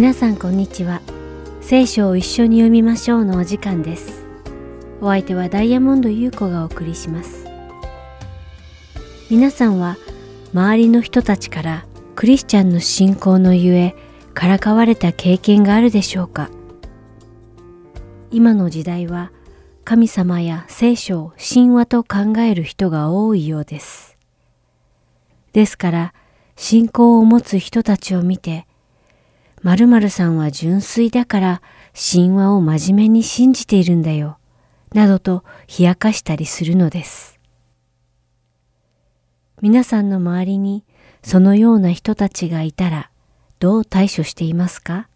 皆さんこんにちは。聖書を一緒に読みましょうのお時間です。お相手はダイヤモンド優子がお送りします。皆さんは周りの人たちからクリスチャンの信仰のゆえからかわれた経験があるでしょうか？今の時代は神様や聖書を神話と考える人が多いようです。ですから信仰を持つ人たちを見て〇〇さんは純粋だから神話を真面目に信じているんだよ、などと冷やかしたりするのです。皆さんの周りにそのような人たちがいたらどう対処していますか？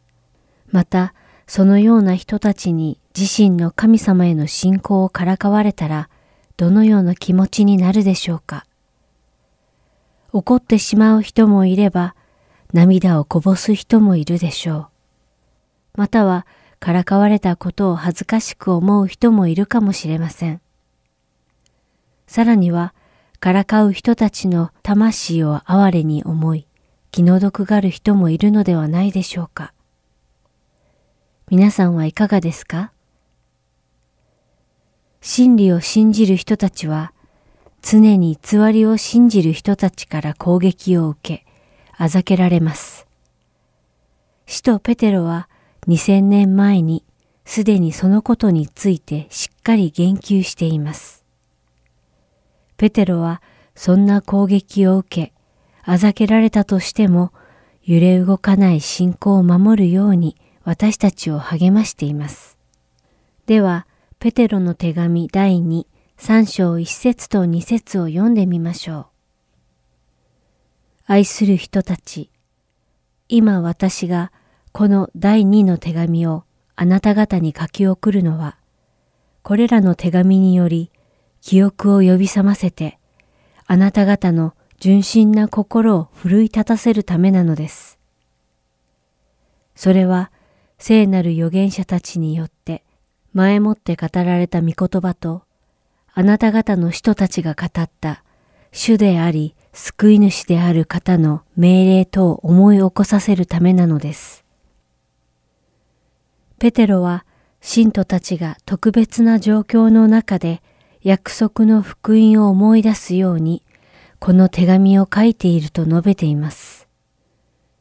また、そのような人たちに自身の神様への信仰をからかわれたらどのような気持ちになるでしょうか？怒ってしまう人もいれば涙をこぼす人もいるでしょう。または、からかわれたことを恥ずかしく思う人もいるかもしれません。さらには、からかう人たちの魂を哀れに思い、気の毒がる人もいるのではないでしょうか。皆さんはいかがですか？真理を信じる人たちは、常に偽りを信じる人たちから攻撃を受け、あざけられます。使徒ペテロは2000年前にすでにそのことについてしっかり言及しています。ペテロはそんな攻撃を受け、あざけられたとしても揺れ動かない信仰を守るように私たちを励ましています。では、ペテロの手紙第2、3章1節と2節を読んでみましょう。愛する人たち、今私がこの第二の手紙をあなた方に書き送るのは、これらの手紙により記憶を呼び覚ませて、あなた方の純真な心を奮い立たせるためなのです。それは聖なる預言者たちによって前もって語られた御言葉と、あなた方の人たちが語った主であり救い主である方の命令とを思い起こさせるためなのです。ペテロは信徒たちが特別な状況の中で約束の福音を思い出すようにこの手紙を書いていると述べています。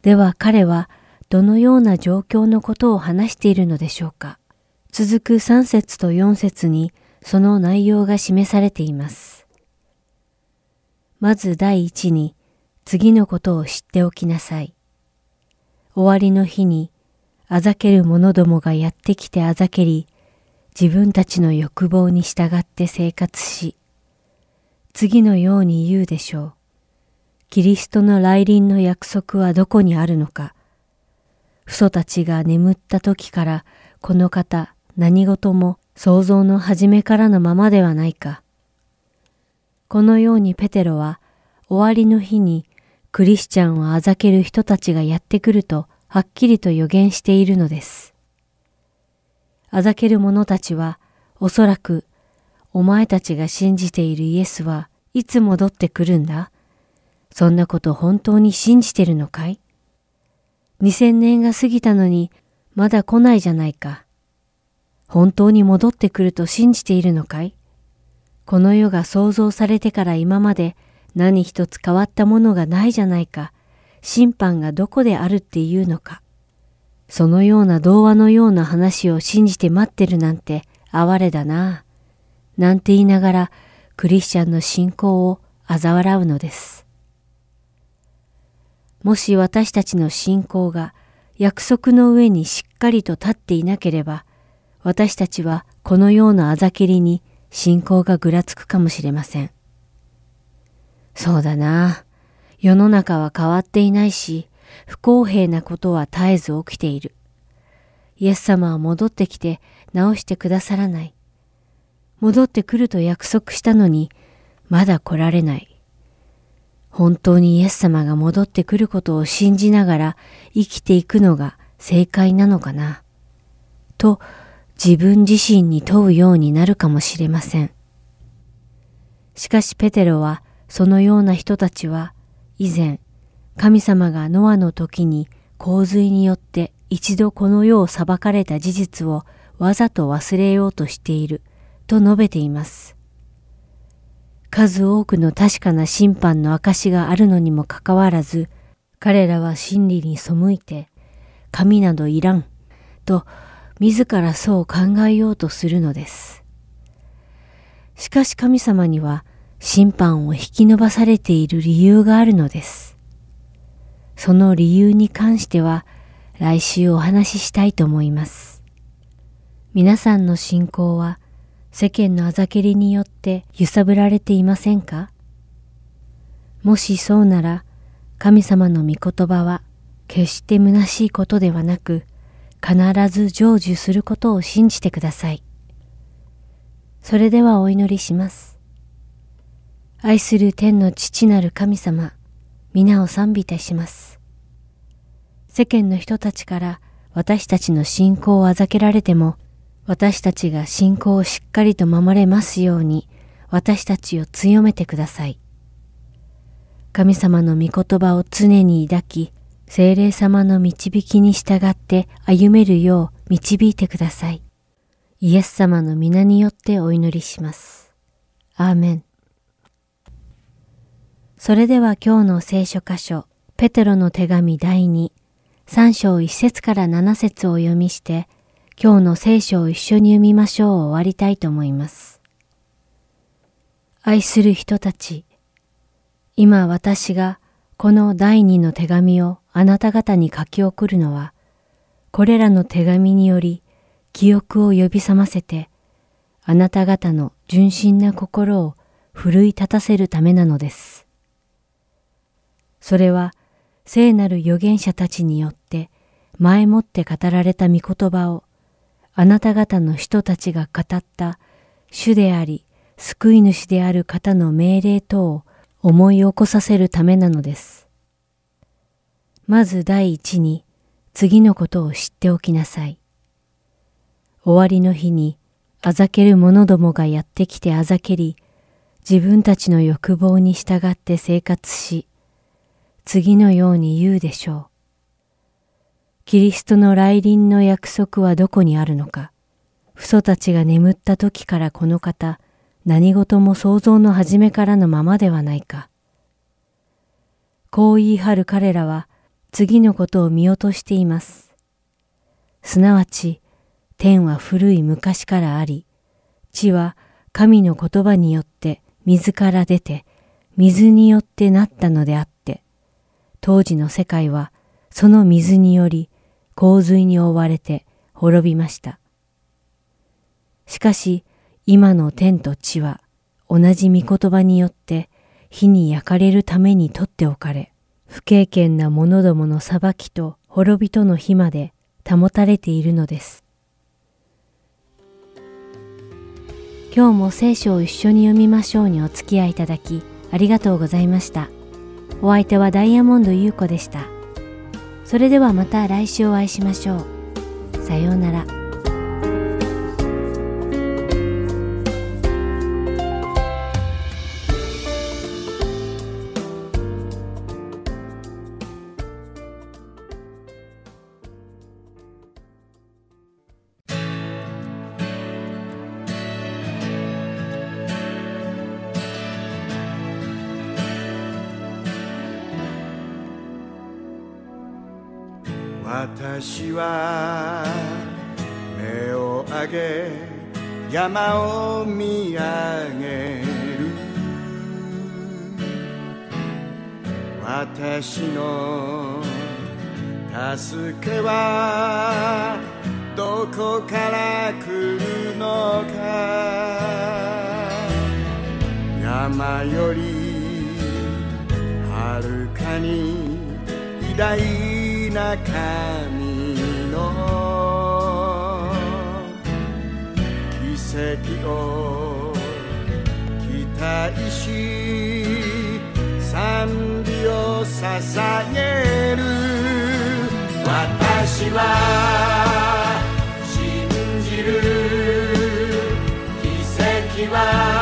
では彼はどのような状況のことを話しているのでしょうか続く3節と4節にその内容が示されています。まず第一に次のことを知っておきなさい。終わりの日にあざける者どもがやってきてあざけり、自分たちの欲望に従って生活し、次のように言うでしょう。キリストの来臨の約束はどこにあるのか。父祖たちが眠った時からこの方何事も想像の初めからのままではないか。このようにペテロは終わりの日にクリスチャンをあざける人たちがやってくるとはっきりと予言しているのです。あざける者たちはおそらくお前たちが信じているイエスはいつ戻ってくるんだそんなこと本当に信じてるのかい？二千年が過ぎたのにまだ来ないじゃないか。本当に戻ってくると信じているのかい？この世が創造されてから今まで何一つ変わったものがないじゃないか。審判がどこであるっていうのか。そのような童話のような話を信じて待ってるなんて哀れだな。なんて言いながらクリスチャンの信仰を嘲笑うのです。もし私たちの信仰が約束の上にしっかりと立っていなければ、私たちはこのようなあざけりに信仰がぐらつくかもしれません。そうだな。世の中は変わっていないし、不公平なことは絶えず起きている。イエス様は戻ってきて直してくださらない。戻ってくると約束したのに、まだ来られない。本当にイエス様が戻ってくることを信じながら生きていくのが正解なのかな。と自分自身に問うようになるかもしれません。しかしペテロはそのような人たちは以前神様がノアの時に洪水によって一度この世を裁かれた事実をわざと忘れようとしていると述べています。数多くの確かな審判の証があるのにもかかわらず、彼らは真理に背いて、神などいらん、と自らそう考えようとするのです。しかし神様には審判を引き延ばされている理由があるのです。その理由に関しては来週お話ししたいと思います。皆さんの信仰は世間のあざけりによって揺さぶられていませんか？もしそうなら、神様の御言葉は決して虚しいことではなく、必ず成就することを信じてください。それではお祈りします。愛する天の父なる神様、皆を賛美いたします。世間の人たちから私たちの信仰をあざけられても、私たちが信仰をしっかりと守れますように私たちを強めてください。神様の御言葉を常に抱き、精霊様の導きに従って歩めるよう導いてください。イエス様の皆によってお祈りします。アーメン。それでは今日の聖書箇所、ペテロの手紙第2、3章1節から7節を読みして、今日の聖書を一緒に読みましょうを終わりたいと思います。愛する人たち、今私がこの第二の手紙をあなた方に書き送るのは、これらの手紙により記憶を呼び覚ませて、あなた方の純真な心を奮い立たせるためなのです。それは聖なる預言者たちによって前もって語られた御言葉をあなた方の人たちが語った主であり救い主である方の命令等を思い起こさせるためなのです。まず第一に次のことを知っておきなさい。終わりの日にあざける者どもがやってきてあざけり、自分たちの欲望に従って生活し、次のように言うでしょう。キリストの来臨の約束はどこにあるのか。父祖たちが眠った時からこの方、何事も想像の初めからのままではないか。こう言い張る彼らは次のことを見落としています。すなわち、天は古い昔からあり、地は神の言葉によって水から出て、水によってなったのであって、当時の世界はその水により洪水に覆われて滅びました。しかし今の天と地は同じ御言葉によって火に焼かれるために取っておかれ、不経験な者どもの裁きと滅びとの日まで保たれているのです。今日も聖書を一緒に読みましょうにお付き合いいただきありがとうございました。お相手はダイヤモンド優子でした。それではまた来週お会いしましょう。さようなら。は目を上げ山を見上げる。私の助けはどこから来るのか。山よりはるかに偉大な神。奇跡を期待し賛美を捧げる。私は信じる。奇跡は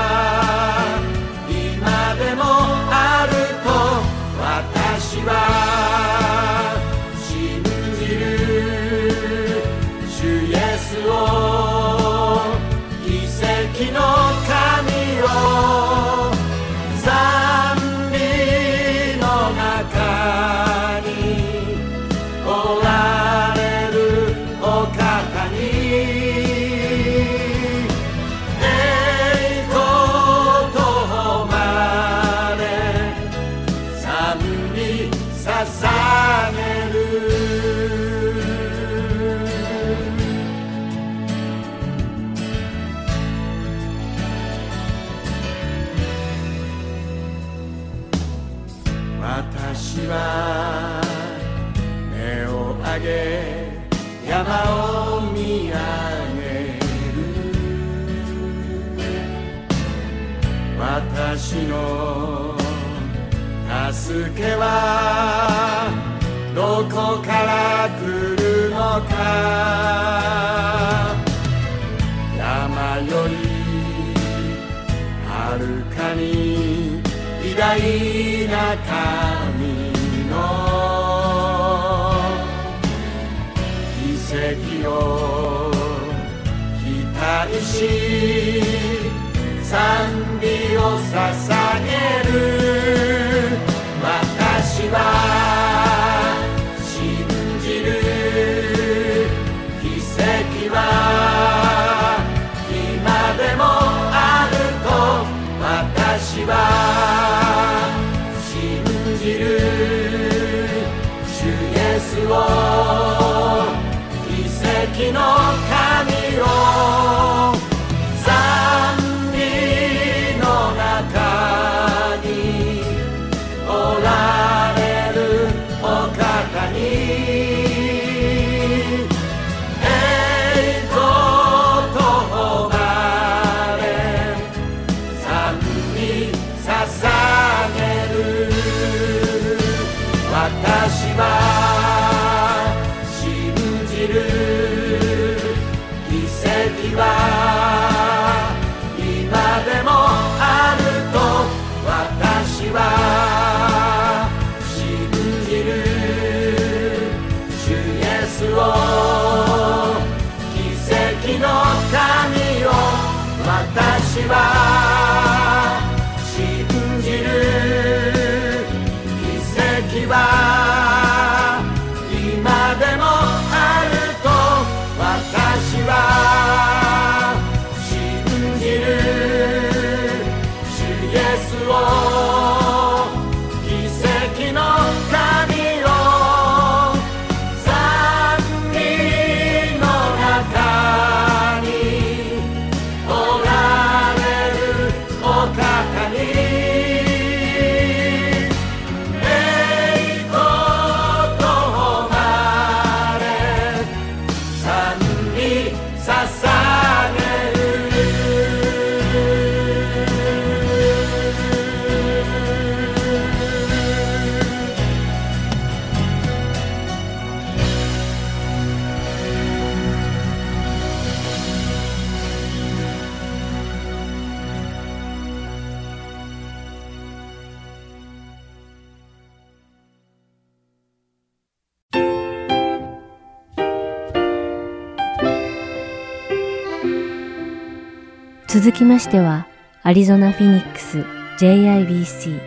きましては、アリゾナ・フィニックス JIBC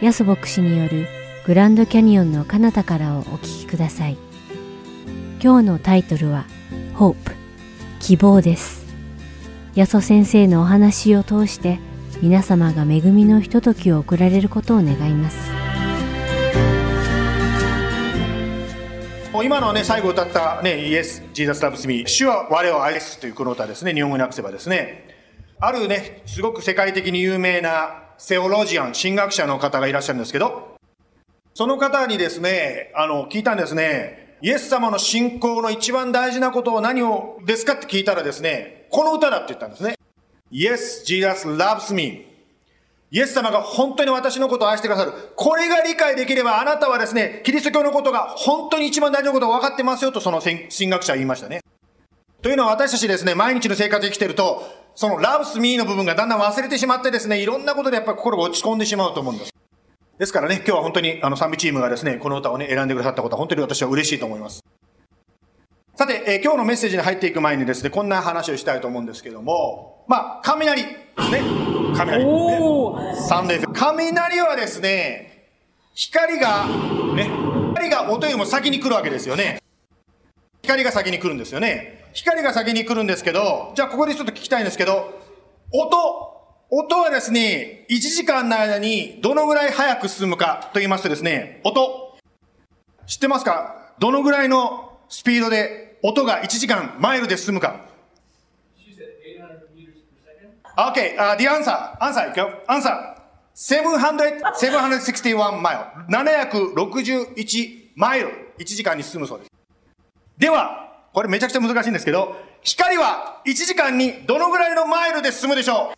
ヤソ牧師によるグランドキャニオンの彼方からをお聞きください。今日のタイトルは Hope 希望です。ヤソ先生のお話を通して皆様が恵みのひとときを送られることを願います。今のね、最後歌ったね、イエス、ジーザスラブスミ主は我を愛すというこの歌ですね、日本語に訳せばですね、あるね、すごく世界的に有名なセオロジアン、神学者の方がいらっしゃるんですけど、その方にですね、あの、聞いたんですね、イエス様の信仰の一番大事なことは何をですかって聞いたらですね、この歌だって言ったんですね。Yes, Jesus loves me. イエス様が本当に私のことを愛してくださる。これが理解できればあなたはですね、キリスト教のことが本当に一番大事なことが分かってますよとその神学者は言いましたね。というのは私たちですね、毎日の生活で生きてると、その loves me の部分がだんだん忘れてしまってですね、いろんなことでやっぱり心が落ち込んでしまうと思うんです。ですからね、今日は本当にあの賛美チームがですね、この歌をね、選んでくださったことは本当に私は嬉しいと思います。さて、えー、今日のメッセージに入っていく前にですね、こんな話をしたいと思うんですけども、まあ、雷ですね。雷。ね、サンデー雷はですね、光が、ね、光が音よりも先に来るわけですよね。光が先に来るんですよね。光が先に来るんですけど、じゃあここでちょっと聞きたいんですけど、音、音はですね、1時間の間にどのぐらい早く進むかと言いますとですね、音。知ってますか？どのぐらいのスピードで音が1時間マイルで進むか。Okay, uh, the answer, answer, go, answer. 700, 761 mile. 761マイル。1時間に進むそうです。では、これめちゃくちゃ難しいんですけど、光は1時間にどのぐらいのマイルで進むでしょ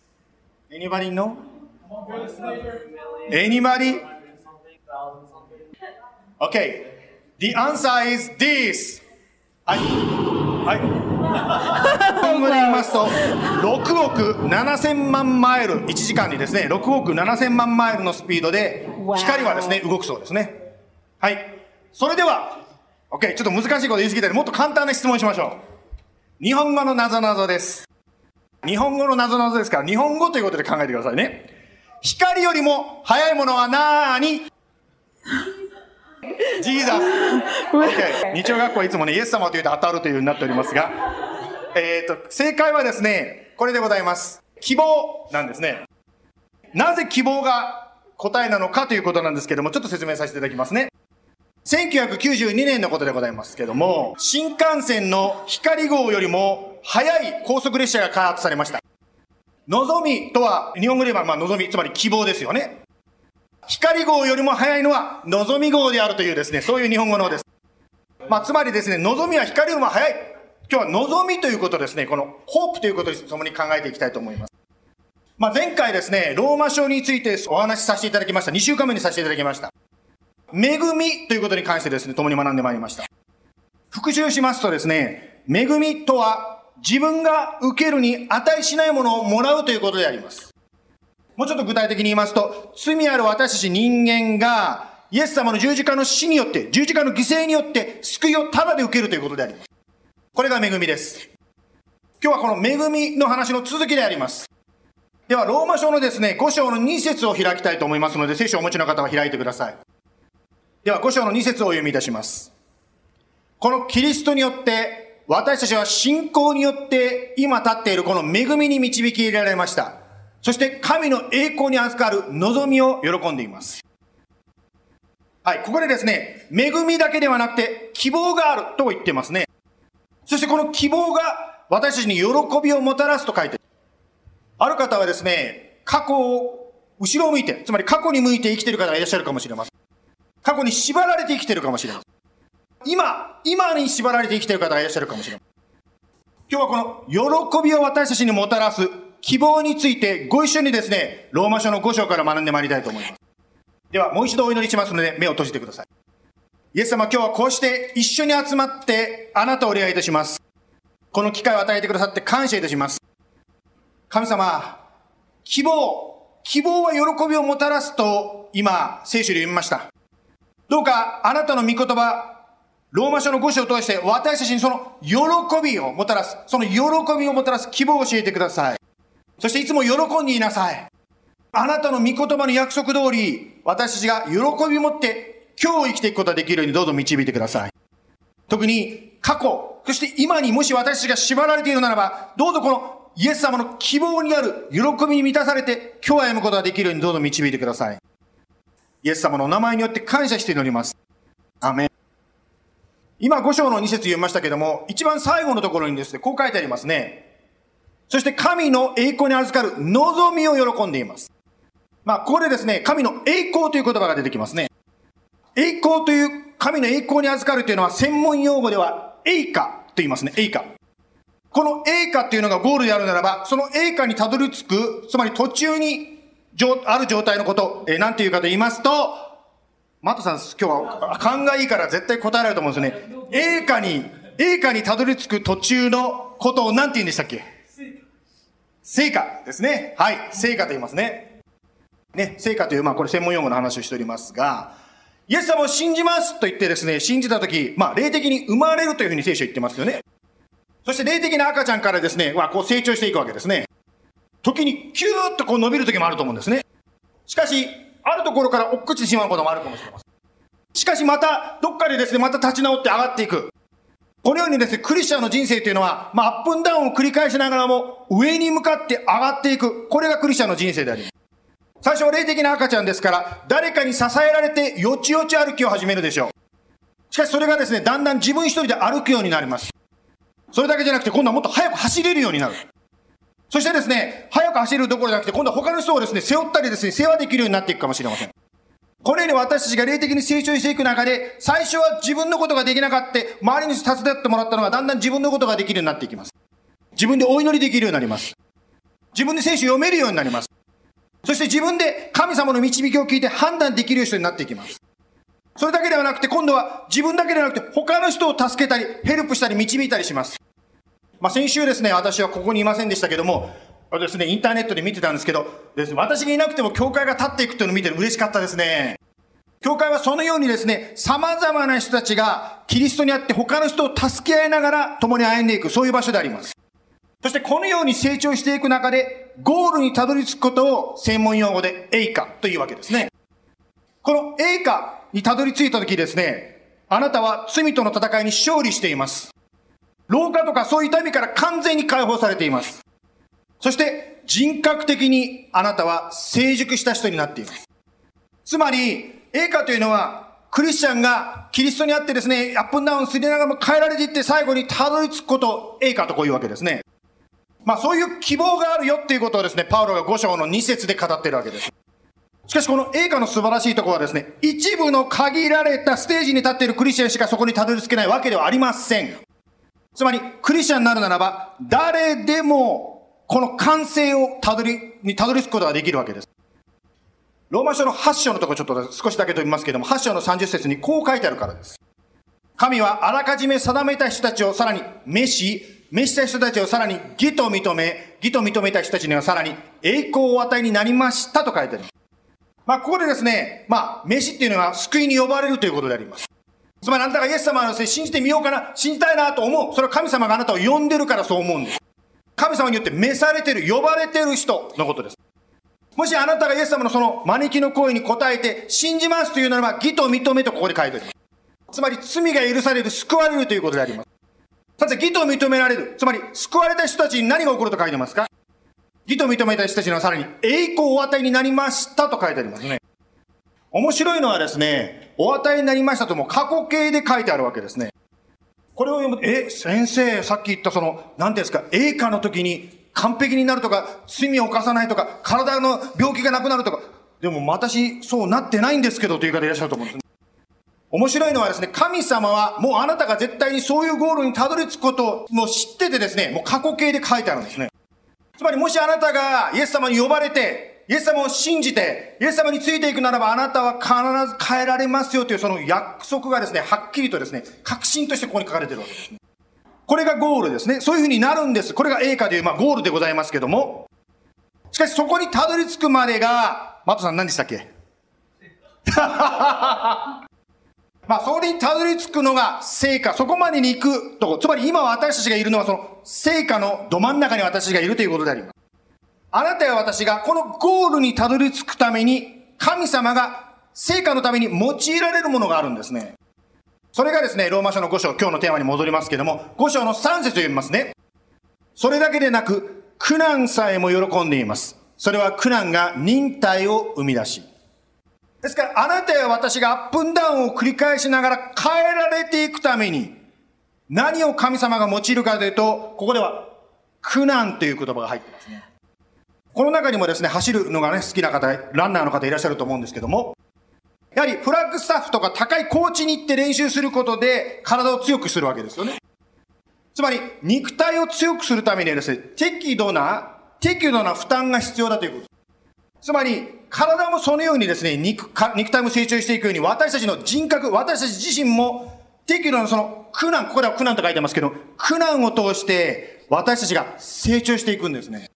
う ?Anybody know? Anybody? Okay. The answer is this. はい。はい。日本語で言いますと、6億7000万マイル、1時間にですね、6億7000万マイルのスピードで、光はですね、動くそうですね。はい。それでは、OK、ちょっと難しいこと言い過ぎた、もっと簡単な質問しましょう。日本語のなぞなぞです。日本語のなぞなぞですから、日本語ということで考えてくださいね。光よりも速いものはなーに？ジーザス。OK。日曜学校はいつもね、イエス様と言うと当たるというようになっておりますが、えっ、ー、と、正解はですね、これでございます。希望なんですね。なぜ希望が答えなのかということなんですけども、ちょっと説明させていただきますね。1992年のことでございますけども、新幹線の光号よりも速い高速列車が開発されました。のぞみとは、日本語で言えば、まあ、のぞみ、つまり希望ですよね。光号よりも速いのは、のぞみ号であるというですね、そういう日本語のです。まあ、つまりですね、のぞみは光よりも速い。今日はのぞみということですね、このホープということともに考えていきたいと思います。まあ、前回ですね、ローマ書についてお話しさせていただきました。2週間目にさせていただきました。恵みということに関してですね、共に学んでまいりました。復習しますとですね、恵みとは自分が受けるに値しないものをもらうということであります。もうちょっと具体的に言いますと、罪ある私たち人間が、イエス様の十字架の死によって、十字架の犠牲によって、救いをただで受けるということであります。これが恵みです。今日はこの恵みの話の続きであります。では、ローマ書のですね、5章の2節を開きたいと思いますので、聖書をお持ちの方は開いてください。では、5章の2節をお読みいたします。このキリストによって、私たちは信仰によって今立っているこの恵みに導き入れられました。そして神の栄光に預かる望みを喜んでいます。はい、ここでですね、恵みだけではなくて希望があると言ってますね。そしてこの希望が私たちに喜びをもたらすと書いてある方はですね、過去を後ろを向いて、つまり過去に向いて生きている方がいらっしゃるかもしれません。過去に縛られて生きてるかもしれません。今、今に縛られて生きてる方がいらっしゃるかもしれません。今日はこの喜びを私たちにもたらす希望についてご一緒にですね、ローマ書の5章から学んでまいりたいと思います。では、もう一度お祈りしますので、目を閉じてください。イエス様、今日はこうして一緒に集まってあなたをお願いいたします。この機会を与えてくださって感謝いたします。神様、希望、希望は喜びをもたらすと今、聖書で読みました。どうかあなたの御言葉、ローマ書の5章を通して私たちにその喜びをもたらす、その喜びをもたらす希望を教えてください。そしていつも喜んでいなさい。あなたの御言葉の約束通り、私たちが喜びを持って今日生きていくことができるようにどうぞ導いてください。特に過去、そして今にもし私たちが縛られているならば、どうぞこのイエス様の希望にある喜びに満たされて今日歩むことができるようにどうぞ導いてください。イエス様のお名前によって感謝して祈ります。アメン。今5章の2節読みましたけども、一番最後のところにですね、こう書いてありますね。そして神の栄光に預かる望みを喜んでいます。まあ、ここでですね、神の栄光という言葉が出てきますね。栄光という神の栄光に預かるというのは専門用語では栄華と言いますね。栄華。この栄華っていうのがゴールであるならば、その栄華にたどり着く、つまり途中にある状態のこと、えー、なんていうかと言いますと、マットさん、今日は勘がいいから絶対答えられると思うんですよね。栄華に、栄華にたどり着く途中のことを何て言うんでしたっけ？成果ですね。はい。成果と言いますね。ね、成果という、まあこれ専門用語の話をしておりますが、イエス様を信じますと言ってですね、信じたとき、まあ霊的に生まれるというふうに聖書言ってますよね。そして霊的な赤ちゃんからですね、まあこう成長していくわけですね。時にキューッとこう伸びる時もあると思うんですね。しかし、あるところから落っこちてしまうこともあるかもしれません。しかしまた、どっかでですね、また立ち直って上がっていく。このようにですね、クリスチャンの人生というのは、まあ、アップンダウンを繰り返しながらも、上に向かって上がっていく。これがクリスチャンの人生であります。最初は霊的な赤ちゃんですから、誰かに支えられて、よちよち歩きを始めるでしょう。しかしそれがですね、だんだん自分一人で歩くようになります。それだけじゃなくて、今度はもっと早く走れるようになる。そしてですね、早く走るどころじゃなくて、今度は他の人をですね、背負ったりですね、世話できるようになっていくかもしれません。このように私たちが霊的に成長していく中で、最初は自分のことができなかった、周りに手伝ってもらったのがだんだん自分のことができるようになっていきます。自分でお祈りできるようになります。自分で聖書読めるようになります。そして自分で神様の導きを聞いて判断できる人になっていきます。それだけではなくて、今度は自分だけではなくて、他の人を助けたり、ヘルプしたり、導いたりします。まあ、先週ですね、私はここにいませんでしたけども、ですね、インターネットで見てたんですけど、ですね、私がいなくても教会が立っていくっていうのを見て嬉しかったですね。教会はそのようにですね、様々な人たちがキリストにあって他の人を助け合いながら共に歩んでいく、そういう場所であります。そしてこのように成長していく中で、ゴールにたどり着くことを専門用語で栄華というわけですね。この栄華にたどり着いた時ですね、あなたは罪との戦いに勝利しています。老化とかそういった意味から完全に解放されています。そして人格的にあなたは成熟した人になっています。つまり、栄華というのは、クリスチャンがキリストにあってですね、アップンダウンすりながらも変えられていって最後にたどり着くことを栄華とこういうわけですね。まあそういう希望があるよっていうことをですね、パウロが5章の2節で語ってるわけです。しかしこの栄華の素晴らしいところはですね、一部の限られたステージに立っているクリスチャンしかそこにたどり着けないわけではありません。つまり、クリスチャンになるならば、誰でも、この完成をたどり、にたどり着くことができるわけです。ローマ書の8章のところちょっと少しだけと言いますけれども、8章の30節にこう書いてあるからです。神はあらかじめ定めた人たちをさらに召し、召した人たちをさらに義と認め、義と認めた人たちにはさらに栄光を与えになりましたと書いてある。まあ、ここでですね、まあ、召しっていうのは救いに呼ばれるということであります。つまりあなたがイエス様を信じてみようかな、信じたいなと思う。それは神様があなたを呼んでるからそう思うんです。神様によって召されてる、呼ばれてる人のことです。もしあなたがイエス様のその招きの声に応えて信じますというならば、義と認めとここで書いてあります。つまり罪が許される、救われるということであります。さて、義と認められる。つまり、救われた人たちに何が起こると書いてますか？義と認めた人たちにはさらに栄光をお与えになりましたと書いてありますね。面白いのはですね、お与えになりましたとも過去形で書いてあるわけですね。これを読むと、え、先生、さっき言ったその、なんていうんですか、栄華の時に完璧になるとか、罪を犯さないとか、体の病気がなくなるとか、でも私、そうなってないんですけどという方いらっしゃると思うんです。面白いのはですね、神様はもうあなたが絶対にそういうゴールにたどり着くことをもう知っててですね、もう過去形で書いてあるんですね。つまりもしあなたがイエス様に呼ばれて、イエス様を信じて、イエス様についていくならば、あなたは必ず変えられますよというその約束がですね、はっきりとですね、確信としてここに書かれているわけです。これがゴールですね。そういうふうになるんです。これが栄華という、まあ、ゴールでございますけども。しかしそこにたどり着くまでが、マトさん何でしたっけ？まあ、それにたどり着くのが成果。そこまでに行くとこ。つまり今私たちがいるのはその成果のど真ん中に私がいるということであります。あなたや私がこのゴールにたどり着くために、神様が成果のために用いられるものがあるんですね。それがですね、ローマ書の5章、今日のテーマに戻りますけども、5章の3節を読みますね。それだけでなく、苦難さえも喜んでいます。それは苦難が忍耐を生み出し。ですから、あなたや私がアップンダウンを繰り返しながら変えられていくために、何を神様が用いるかというと、ここでは、苦難という言葉が入ってますね。この中にもですね、走るのがね、好きな方、ランナーの方いらっしゃると思うんですけども、やはりフラッグスタッフとか高いコーチに行って練習することで体を強くするわけですよね。つまり、肉体を強くするためにはですね、適度な、適度な負担が必要だということ。つまり、体もそのようにですね、肉、肉体も成長していくように、私たちの人格、私たち自身も、適度なその苦難、ここでは苦難と書いてますけど、苦難を通して、私たちが成長していくんですね。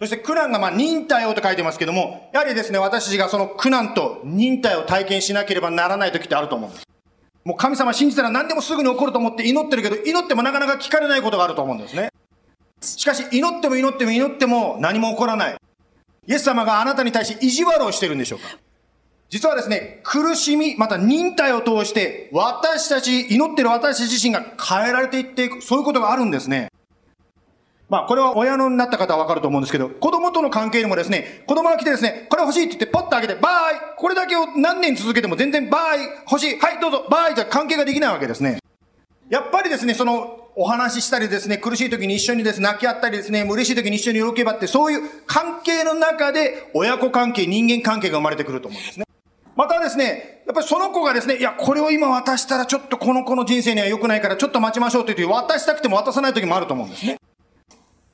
そして苦難がまあ忍耐をと書いてますけども、やはりですね、私たちがその苦難と忍耐を体験しなければならない時ってあると思うんです。もう神様信じたら何でもすぐに起こると思って祈ってるけど、祈ってもなかなか聞かれないことがあると思うんですね。しかし、祈っても祈っても祈っても何も起こらない。イエス様があなたに対して意地悪をしてるんでしょうか実はですね、苦しみ、また忍耐を通して、私たち、祈ってる私自身が変えられていっていく、そういうことがあるんですね。まあ、これは親のになった方はわかると思うんですけど、子供との関係にもですね、子供が来てですね、これ欲しいって言ってポッとあげて、 bye これだけを何年続けても全然 bye 欲しいはい、どうぞ bye じゃ関係ができないわけですね。やっぱりですね、その、お話ししたりですね、苦しい時に一緒にですね、泣き合ったりですね、嬉しい時に一緒に喜び合って、そういう関係の中で、親子関係、人間関係が生まれてくると思うんですね。またですね、やっぱりその子がですね、いや、これを今渡したらちょっとこの子の人生には良くないからちょっと待ちましょうと言って渡したくても渡さない時もあると思うんですね。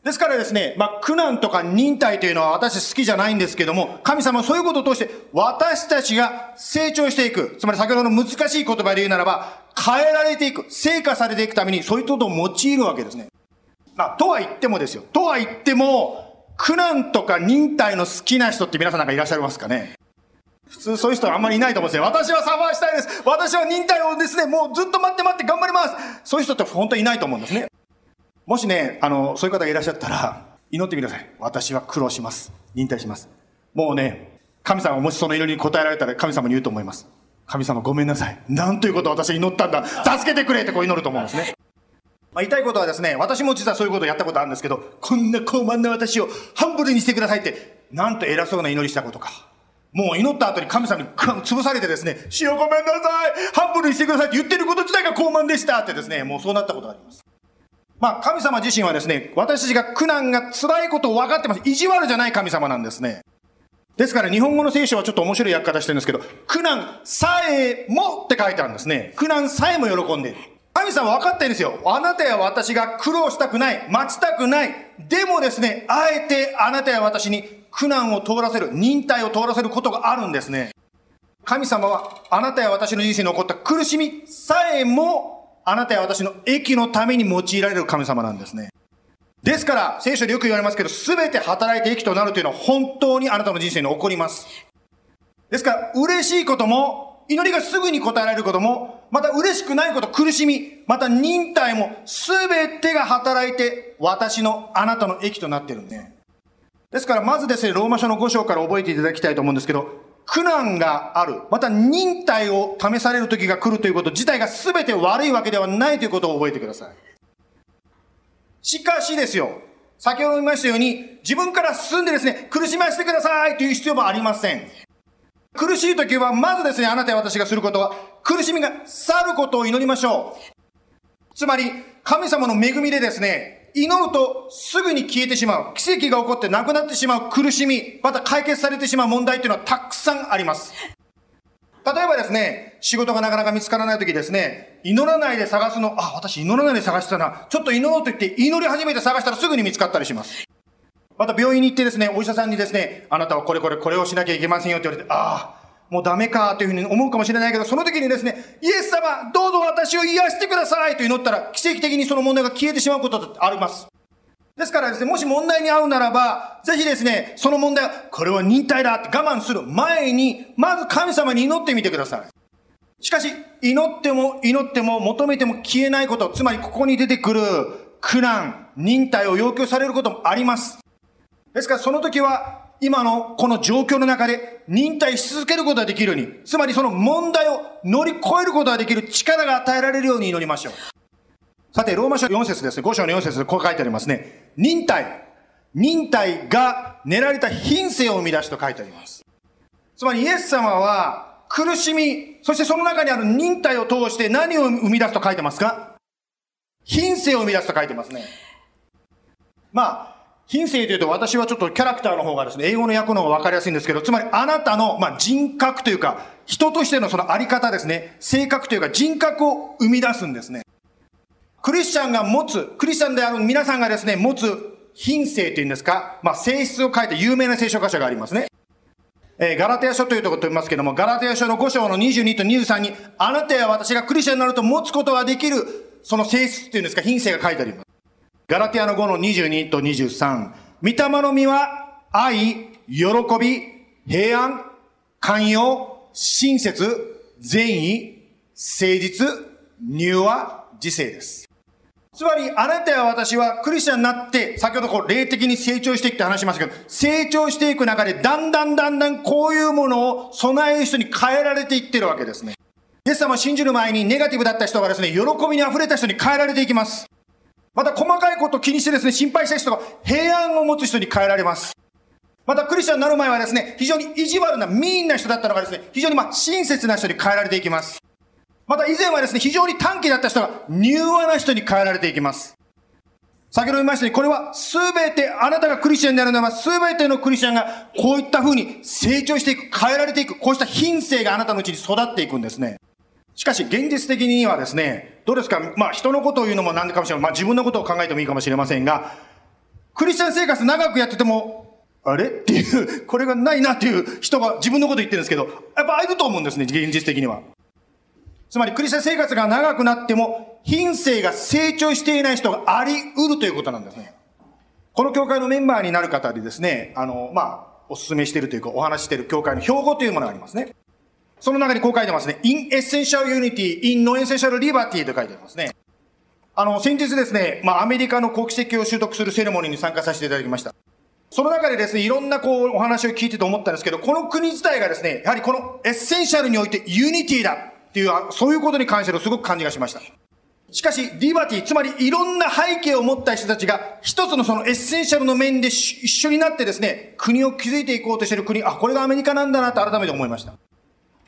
ですからですね、まあ、苦難とか忍耐というのは私好きじゃないんですけども、神様はそういうことを通して私たちが成長していく。つまり先ほどの難しい言葉で言うならば、変えられていく、成果されていくためにそういうことを用いるわけですね。まあ、とは言ってもですよ。とは言っても、苦難とか忍耐の好きな人って皆さんなんかいらっしゃいますかね普通そういう人はあんまりいないと思うんですよ。私はサファーしたいです。私は忍耐をですね、もうずっと待って待って頑張ります。そういう人って本当にいないと思うんですね。もしね、あの、そういう方がいらっしゃったら、祈ってみてください。私は苦労します。忍耐します。もうね、神様もしその祈りに応えられたら神様に言うと思います。神様ごめんなさい。なんということを私は祈ったんだ。助けてくれってこう祈ると思うんですね。まあ、言いたいことはですね、私も実はそういうことをやったことあるんですけど、こんな高慢な私をハンブルにしてくださいって、なんと偉そうな祈りしたことか。もう祈った後に神様に潰されてですね、死をごめんなさいハンブルにしてくださいって言ってること自体が高慢でしたってですね、もうそうなったことがあります。まあ、神様自身はですね、私たちが苦難が辛いことを分かってます。意地悪じゃない神様なんですね。ですから日本語の聖書はちょっと面白い訳方してるんですけど、苦難さえもって書いてあるんですね。苦難さえも喜んでいる。神様分かってるんですよ。あなたや私が苦労したくない、待ちたくない。でもですね、あえてあなたや私に苦難を通らせる、忍耐を通らせることがあるんですね。神様はあなたや私の人生に起こった苦しみさえもあなたや私の益のために用いられる神様なんですね。ですから、聖書でよく言われますけど、すべて働いて益となるというのは本当にあなたの人生に起こります。ですから、嬉しいことも、祈りがすぐに応えられることも、また嬉しくないこと、苦しみ、また忍耐も、すべてが働いて、私の、あなたの益となってるんで。ですから、まずですね、ローマ書の5章から覚えていただきたいと思うんですけど、苦難がある。また忍耐を試される時が来るということ自体が全て悪いわけではないということを覚えてください。しかしですよ。先ほど言いましたように、自分から進んでですね、苦しませてくださいという必要もありません。苦しい時は、まずですね、あなたや私がすることは、苦しみが去ることを祈りましょう。つまり、神様の恵みでですね、祈るとすぐに消えてしまう。奇跡が起こってなくなってしまう苦しみ、また解決されてしまう問題っていうのはたくさんあります。例えばですね、仕事がなかなか見つからない時ですね、祈らないで探すの、あ、私祈らないで探してたな。ちょっと祈ろうと言って祈り始めて探したらすぐに見つかったりします。また病院に行ってですね、お医者さんにですね、あなたはこれこれこれをしなきゃいけませんよって言われて、ああ、もうダメかというふうに思うかもしれないけど、その時にですね、イエス様、どうぞ私を癒してくださいと祈ったら、奇跡的にその問題が消えてしまうことだってあります。ですからですね、もし問題に遭うならば、ぜひですね、その問題は、これは忍耐だって我慢する前に、まず神様に祈ってみてください。しかし、祈っても祈っても求めても消えないこと、つまりここに出てくる苦難、忍耐を要求されることもあります。ですからその時は、今のこの状況の中で忍耐し続けることができるように、つまりその問題を乗り越えることができる力が与えられるように祈りましょう。さて、ローマ書4節ですね、5章の4節でこう書いてありますね。忍耐。忍耐が練られた品性を生み出しと書いてあります。つまりイエス様は苦しみ、そしてその中にある忍耐を通して何を生み出すと書いてますか？品性を生み出すと書いてますね。まあ、品性というと私はちょっとキャラクターの方がですね、英語の訳の方が分かりやすいんですけど、つまりあなたの、まあ、人格というか、人としてのそのあり方ですね、性格というか人格を生み出すんですね。クリスチャンが持つ、クリスチャンである皆さんがですね、持つ品性というんですか、まあ、性質を書いた有名な聖書箇所がありますね。えー、ガラテヤ書というところと言いますけども、ガラテヤ書の5章の22と23に、あなたや私がクリスチャンになると持つことができる、その性質っていうんですか、品性が書いてあります。ガラテヤの5の22と23。御霊の実は、愛、喜び、平安、寛容、親切、善意、誠実、入和、自制です。つまり、あなたや私はクリスチャンになって、先ほどこう、霊的に成長していくって話しましたけど、成長していく中で、だんだんだんだんこういうものを備える人に変えられていってるわけですね。イエス様を信じる前にネガティブだった人がですね、喜びに溢れた人に変えられていきます。また細かいことを気にしてですね、心配した人が平安を持つ人に変えられます。またクリスチャンになる前はですね、非常に意地悪な、ミーンな人だったのがですね、非常にまあ親切な人に変えられていきます。また以前はですね、非常に短期だった人が柔和な人に変えられていきます。先ほど言いましたように、これは全て、あなたがクリスチャンになるのは全てのクリスチャンがこういった風に成長していく、変えられていく、こうした品性があなたのうちに育っていくんですね。しかし現実的にはですね、どうですか？まあ人のことを言うのもなんでかもしれない。まあ自分のことを考えてもいいかもしれませんが、クリスチャン生活長くやってても、あれ？っていう、これがないなっていう人が自分のこと言ってるんですけど、やっぱいると思うんですね、現実的には。つまりクリスチャン生活が長くなっても、品性が成長していない人があり得るということなんですね。この教会のメンバーになる方でですね、あの、まあ、お勧めしているというか、お話している教会の標語というものがありますね。その中にこう書いてますね。in essential unity, in no essential liberty と書いてますね。あの、先日ですね、まあ、アメリカの国籍を取得するセレモニーに参加させていただきました。その中でですね、いろんなこう、お話を聞いてて思ったんですけど、この国自体がですね、やはりこの essential において unity だっていう、そういうことに関してのすごく感じがしました。しかし、 liberty、つまりいろんな背景を持った人たちが、一つのその essential の面で一緒になってですね、国を築いていこうとしている国、あ、これがアメリカなんだなと改めて思いました。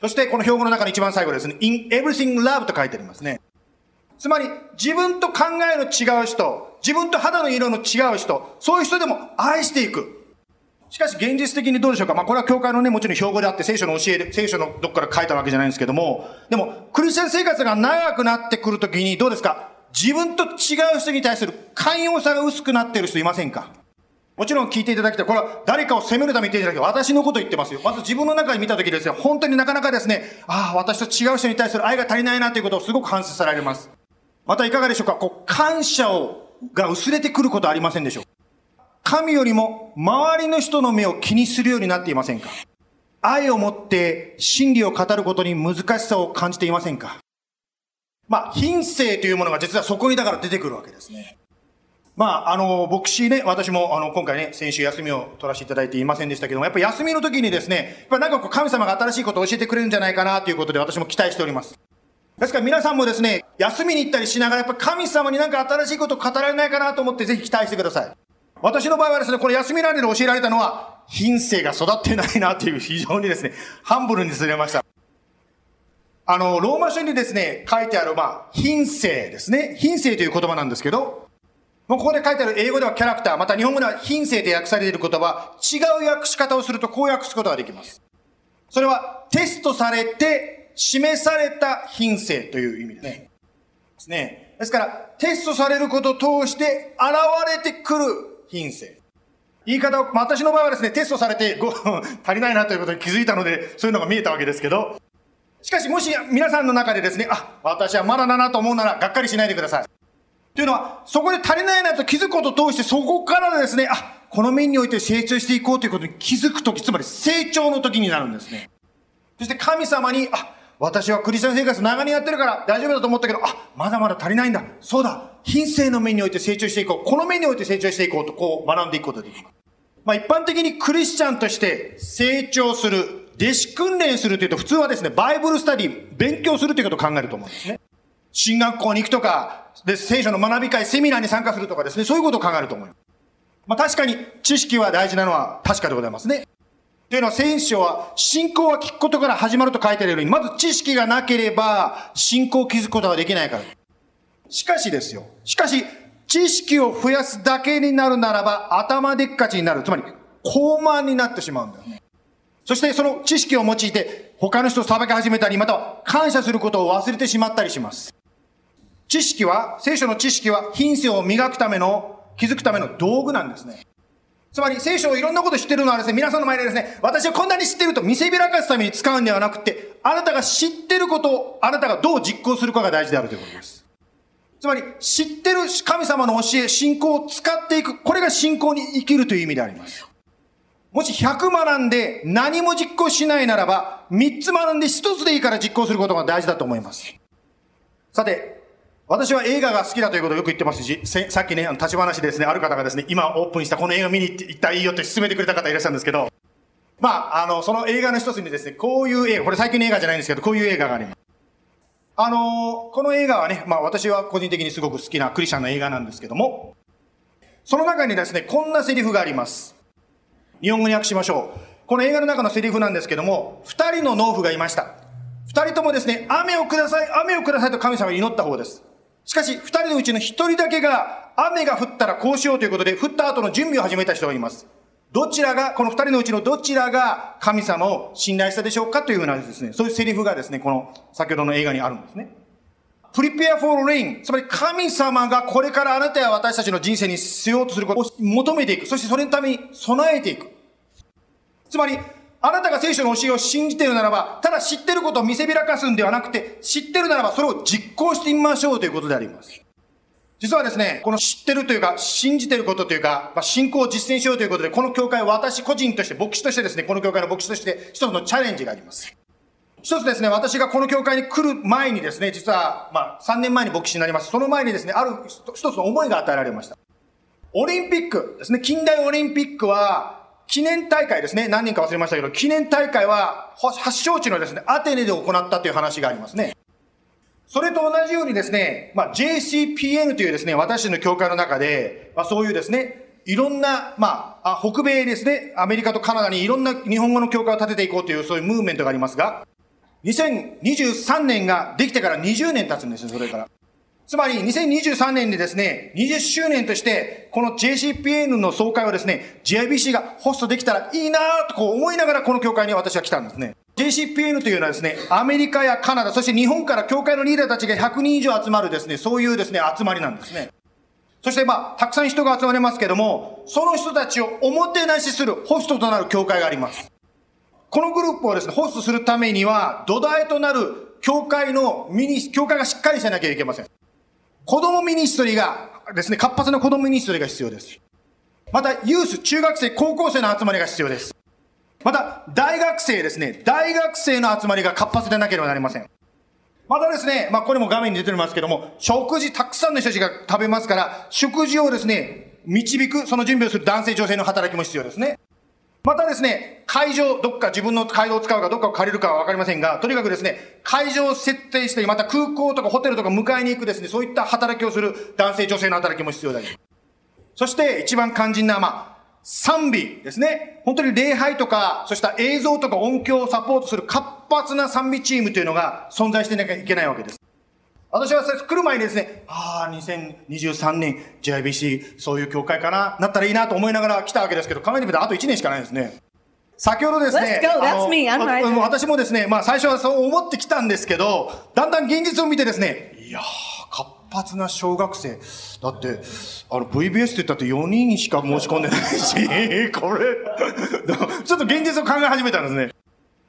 そして、この標語の中の一番最後ですね、in everything love と書いてありますね。つまり、自分と考えの違う人、自分と肌の色の違う人、そういう人でも愛していく。しかし現実的にどうでしょうか。まあこれは教会のね、もちろん標語であって聖書の教えで、聖書のどっから書いたわけじゃないんですけども、でも、クリスチャン生活が長くなってくるときにどうですか。自分と違う人に対する寛容さが薄くなっている人いませんか。もちろん聞いていただきたい。これは誰かを責めるために言っていただきたい。私のこと言ってますよ。まず自分の中に見たときですね、本当になかなかですね、ああ、私と違う人に対する愛が足りないなということをすごく反省されます。またいかがでしょうか？こう、感謝を、が薄れてくることありませんでしょう神よりも周りの人の目を気にするようになっていませんか？愛を持って真理を語ることに難しさを感じていませんか？まあ、品性というものが実はそこにだから出てくるわけですね。まあ、あの、牧師ね、私も、あの、今回ね、先週休みを取らせていただいていませんでしたけども、やっぱ休みの時にですね、やっぱなんかこう、神様が新しいことを教えてくれるんじゃないかなということで私も期待しております。ですから皆さんもですね、休みに行ったりしながら、やっぱ神様になんか新しいことを語られないかなと思ってぜひ期待してください。私の場合はですね、これ休みられる教えられたのは、品性が育ってないなという非常にですね、ハンブルにずれました。あの、ローマ書にですね、書いてある、まあ、品性ですね。品性という言葉なんですけど、もうここで書いてある英語ではキャラクター、また日本語では品性で訳されている言葉、違う訳し方をするとこう訳すことができます。それは、テストされて、示された品性という意味ですね。ですね。ですから、テストされることを通して現れてくる品性。言い方を、ま、私の場合はですね、テストされてご足りないなということに気づいたので、そういうのが見えたわけですけど、しかしもし皆さんの中でですね、あ、私はまだだなと思うなら、がっかりしないでください。というのは、そこで足りないなと気づくことを通して、そこからですね、あ、この面において成長していこうということに気づくとき、つまり成長の時になるんですね。そして神様に、あ、私はクリスチャン生活長年やってるから大丈夫だと思ったけど、あ、まだまだ足りないんだ。そうだ。品性の面において成長していこう。この面において成長していこうと、こう学んでいくことができます。まあ一般的にクリスチャンとして成長する、弟子訓練するというと普通はですね、バイブルスタディ、勉強するということを考えると思うんですね。進学校に行くとか、で、聖書の学び会、セミナーに参加するとかですね、そういうことを考えると思います。まあ確かに知識は大事なのは確かでございますね。というのは聖書は信仰は聞くことから始まると書いてあるように、まず知識がなければ信仰を築くことができないから。しかしですよ。しかし、知識を増やすだけになるならば頭でっかちになる。つまり、高慢になってしまうんだよね。そしてその知識を用いて他の人を裁き始めたり、または感謝することを忘れてしまったりします。知識は、聖書の知識は品性を磨くための、気づくための道具なんですね。つまり聖書をいろんなこと知ってるのはですね、皆さんの前でですね、私はこんなに知ってると見せびらかすために使うんではなくて、あなたが知ってることをあなたがどう実行するかが大事であるということです。つまり、知ってる神様の教え、信仰を使っていく。これが信仰に生きるという意味であります。もし100学んで何も実行しないならば、3つ学んで1つでいいから実行することが大事だと思います。さて、私は映画が好きだということをよく言ってますし、さっきね、立ち話ですね、ある方がですね、今オープンしたこの映画見に行ったらいいよって勧めてくれた方いらっしゃるんですけど、まあ、あの、その映画の一つにですね、こういう映画、これ最近の映画じゃないんですけど、こういう映画があります。あの、この映画はね、まあ私は個人的にすごく好きなクリスチャンの映画なんですけども、その中にですね、こんなセリフがあります。日本語に訳しましょう。この映画の中のセリフなんですけども、二人の農夫がいました。二人ともですね、雨をください、雨をくださいと神様に祈った方です。しかし、二人のうちの一人だけが、雨が降ったらこうしようということで、降った後の準備を始めた人がいます。どちらが、この二人のうちのどちらが神様を信頼したでしょうかというふうなですね、そういうセリフがですね、この先ほどの映画にあるんですね。prepare for rain。つまり神様がこれからあなたや私たちの人生にしようとすることを求めていく。そしてそれのために備えていく。つまり、あなたが聖書の教えを信じているならば、ただ知ってることを見せびらかすんではなくて、知ってるならばそれを実行してみましょうということであります。実はですね、この知ってるというか、信じてることというか、まあ、信仰を実践しようということで、この教会は、私個人として、牧師としてですね、この教会の牧師として、一つのチャレンジがあります。一つですね、私がこの教会に来る前にですね、実は、まあ、3年前に牧師になります。その前にですね、ある一つの思いが与えられました。オリンピックですね、近代オリンピックは、記念大会ですね。何人か忘れましたけど、記念大会は発祥地のですね、アテネで行ったという話がありますね。それと同じようにですね、まあ、JCPN というですね、私たちの教会の中で、まあ、そういうですね、いろんな、まあ、北米ですね、アメリカとカナダにいろんな日本語の教会を立てていこうという、そういうムーブメントがありますが、2023年ができてから20年経つんですよ、それから。つまり2023年でですね、20周年として、この JCPN の総会をですね、GIBC がホストできたらいいなとこう思いながらこの教会に私は来たんですね。JCPN というのはですね、アメリカやカナダ、そして日本から教会のリーダーたちが100人以上集まるですね、そういうですね、集まりなんですね。そしてまあ、たくさん人が集まりますけども、その人たちをおもてなしするホストとなる教会があります。このグループをですね、ホストするためには、土台となる教会のミニ、教会がしっかりしなきゃいけません。子供 ministry がですね、活発な子供 ministry が必要です。また、ユース、中学生、高校生の集まりが必要です。また、大学生ですね、大学生の集まりが活発でなければなりません。またですね、まあ、これも画面に出ておりますけども、食事、たくさんの人たちが食べますから、食事をですね、導く、その準備をする男性、女性の働きも必要ですね。またですね、会場、どっか自分の会場を使うかどっかを借りるかはわかりませんが、とにかくですね、会場を設定したり、また空港とかホテルとか迎えに行くですね、そういった働きをする男性、女性の働きも必要であります。そして一番肝心な、まあ、賛美ですね。本当に礼拝とか、そうした映像とか音響をサポートする活発な賛美チームというのが存在してなきゃいけないわけです。私は来る前にですね、ああ、2023年 JIBC そういう教会かな、なったらいいなと思いながら来たわけですけど、考えてみたらあと1年しかないですね。先ほどですね、私もですね、まあ最初はそう思ってきたんですけど、だんだん現実を見てですね、いやー、活発な小学生。だって、あの VBS って言ったって4人しか申し込んでないし、これ、ちょっと現実を考え始めたんですね。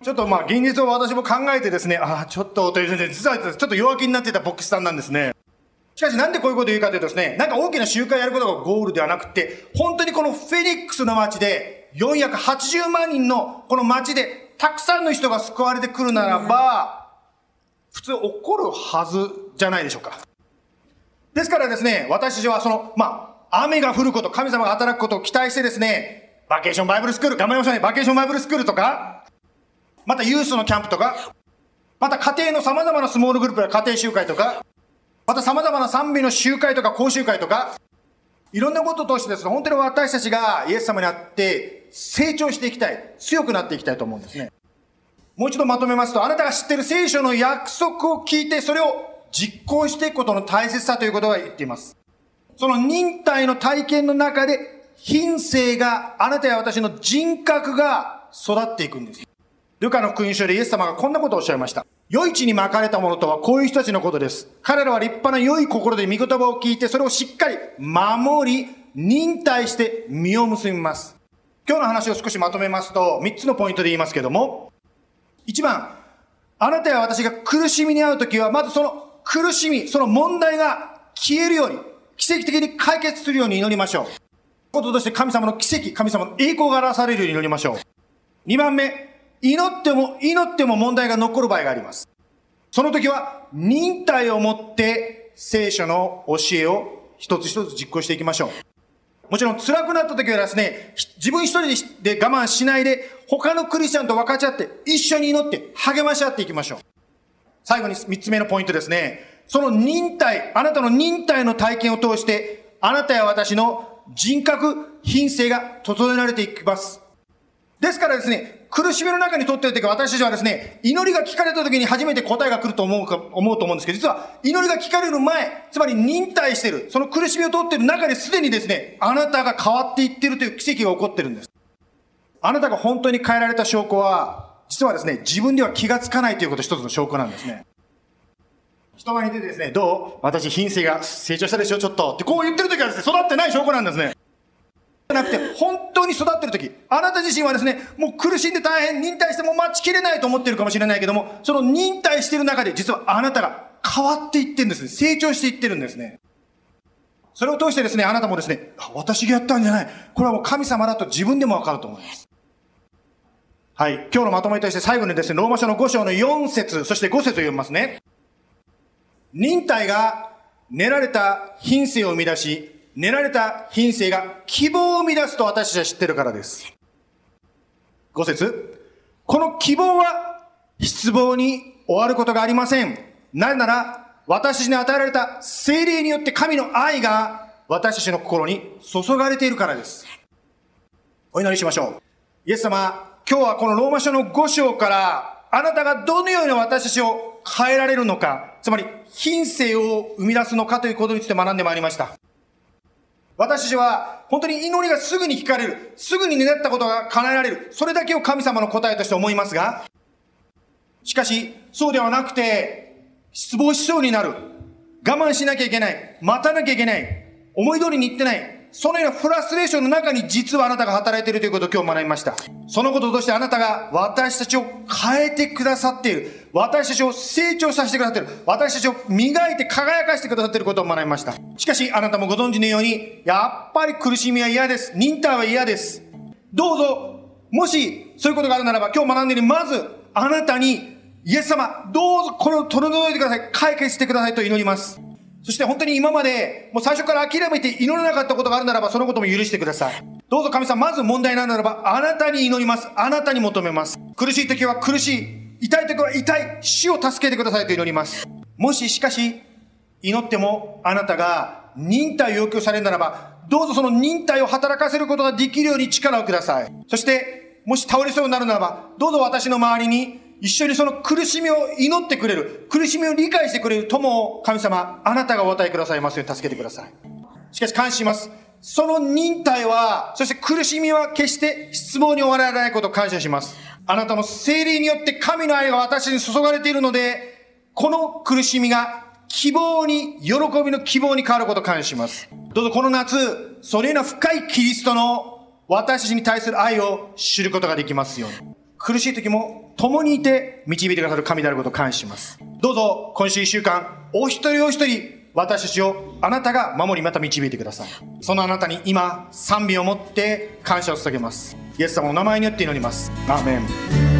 ちょっとまあ現実を私も考えてですね、ああ、ちょっと、という実はちょっと弱気になってた牧師さんなんですね。しかしなんでこういうこと言うかというとですね、なんか大きな集会やることがゴールではなくて、本当にこのフェニックスの街で、480万人のこの街で、たくさんの人が救われてくるならば、普通起こるはずじゃないでしょうか。ですからですね、私たちはその、まあ、雨が降ること、神様が働くことを期待してですね、バケーションバイブルスクール、頑張りましょうね。バケーションバイブルスクールとか、またユースのキャンプとか、また家庭の様々なスモールグループや家庭集会とか、また様々な賛美の集会とか講習会とか、いろんなことを通してですね、本当に私たちがイエス様に会って、成長していきたい。強くなっていきたいと思うんですね。もう一度まとめますと、あなたが知っている聖書の約束を聞いて、それを実行していくことの大切さということが言っています。その忍耐の体験の中で、品性が、あなたや私の人格が育っていくんです。ルカの福音書でイエス様がこんなことをおっしゃいました。良い地に巻かれたものとはこういう人たちのことです。彼らは立派な良い心で御言葉を聞いて、それをしっかり守り、忍耐して実を結びます。今日の話を少しまとめますと、3つのポイントで言いますけども、1番、あなたや私が苦しみに遭うときは、まずその苦しみ、その問題が消えるように、奇跡的に解決するように祈りましょう。こととして神様の奇跡、神様の栄光が表されるように祈りましょう。2番目、祈っても、祈っても問題が残る場合があります。その時は、忍耐を持って聖書の教えを一つ一つ実行していきましょう。もちろん辛くなった時はですね、自分一人で我慢しないで、他のクリスチャンと分かち合って、一緒に祈って励まし合っていきましょう。最後に三つ目のポイントですね。その忍耐、あなたの忍耐の体験を通して、あなたや私の人格、品性が整えられていきます。ですからですね、苦しみの中にとっているとき私たちはですね、祈りが聞かれたときに初めて答えが来ると思うか、思うと思うんですけど、実は祈りが聞かれる前、つまり忍耐している、その苦しみを通っている中ですでにですね、あなたが変わっていっているという奇跡が起こってるんです。あなたが本当に変えられた証拠は、実はですね、自分では気がつかないということ一つの証拠なんですね。人前に出てですね、どう？私品性が成長したでしょ？ちょっと。ってこう言ってるときはですね、育ってない証拠なんですね。じゃなくて、本当に育ってる時、あなた自身はですね、もう苦しんで大変、忍耐しても待ちきれないと思ってるかもしれないけども、その忍耐してる中で、実はあなたが変わっていってるんですね。成長していってるんですね。それを通してですね、あなたもですね、私がやったんじゃない。これはもう神様だと自分でもわかると思います。はい。今日のまとめとして最後にですね、ローマ書の5章の4節、そして5節を読みますね。忍耐が練られた品性を生み出し、練られた品性が希望を生み出すと私たちは知ってるからです。五節この希望は失望に終わることがありません。なぜなら、私たちに与えられた精霊によって神の愛が私たちの心に注がれているからです。お祈りしましょう。イエス様、今日はこのローマ書の5章から、あなたがどのように私たちを変えられるのか、つまり品性を生み出すのかということについて学んでまいりました。私たちは本当に祈りがすぐに聞かれる。すぐに願ったことが叶えられる。それだけを神様の答えとして思いますが、しかし、そうではなくて、失望しそうになる。我慢しなきゃいけない。待たなきゃいけない。思い通りにいってない。そのようなフラストレーションの中に実はあなたが働いているということを今日学びました。そのこととしてあなたが私たちを変えてくださっている。私たちを成長させてくださっている。私たちを磨いて輝かしてくださっていることを学びました。しかしあなたもご存知のように、やっぱり苦しみは嫌です。忍耐は嫌です。どうぞ、もしそういうことがあるならば今日学んでいるまずあなたにイエス様、どうぞこれを取り除いてください。解決してくださいと祈ります。そして本当に今まで、もう最初から諦めて祈れなかったことがあるならば、そのことも許してください。どうぞ神様、まず問題なならば、あなたに祈ります。あなたに求めます。苦しい時は苦しい。痛い時は痛い。死を助けてくださいと祈ります。もし、しかし、祈ってもあなたが忍耐を要求されるならば、どうぞその忍耐を働かせることができるように力をください。そして、もし倒れそうになるならば、どうぞ私の周りに一緒にその苦しみを祈ってくれる、苦しみを理解してくれる友を神様、あなたがお与えくださいますように助けてください。しかし感謝します。その忍耐は、そして苦しみは決して失望に終わらないことを感謝します。あなたの精霊によって神の愛が私に注がれているので、この苦しみが希望に、喜びの希望に変わることを感謝します。どうぞこの夏、そのような深いキリストの私たちに対する愛を知ることができますように。苦しい時も共にいて導いてくださる神であることを感謝します。どうぞ今週1週間、お一人お一人、私たちをあなたが守りまた導いてください。そのあなたに今、賛美を持って感謝を捧げます。イエス様の名前によって祈ります。アーメン。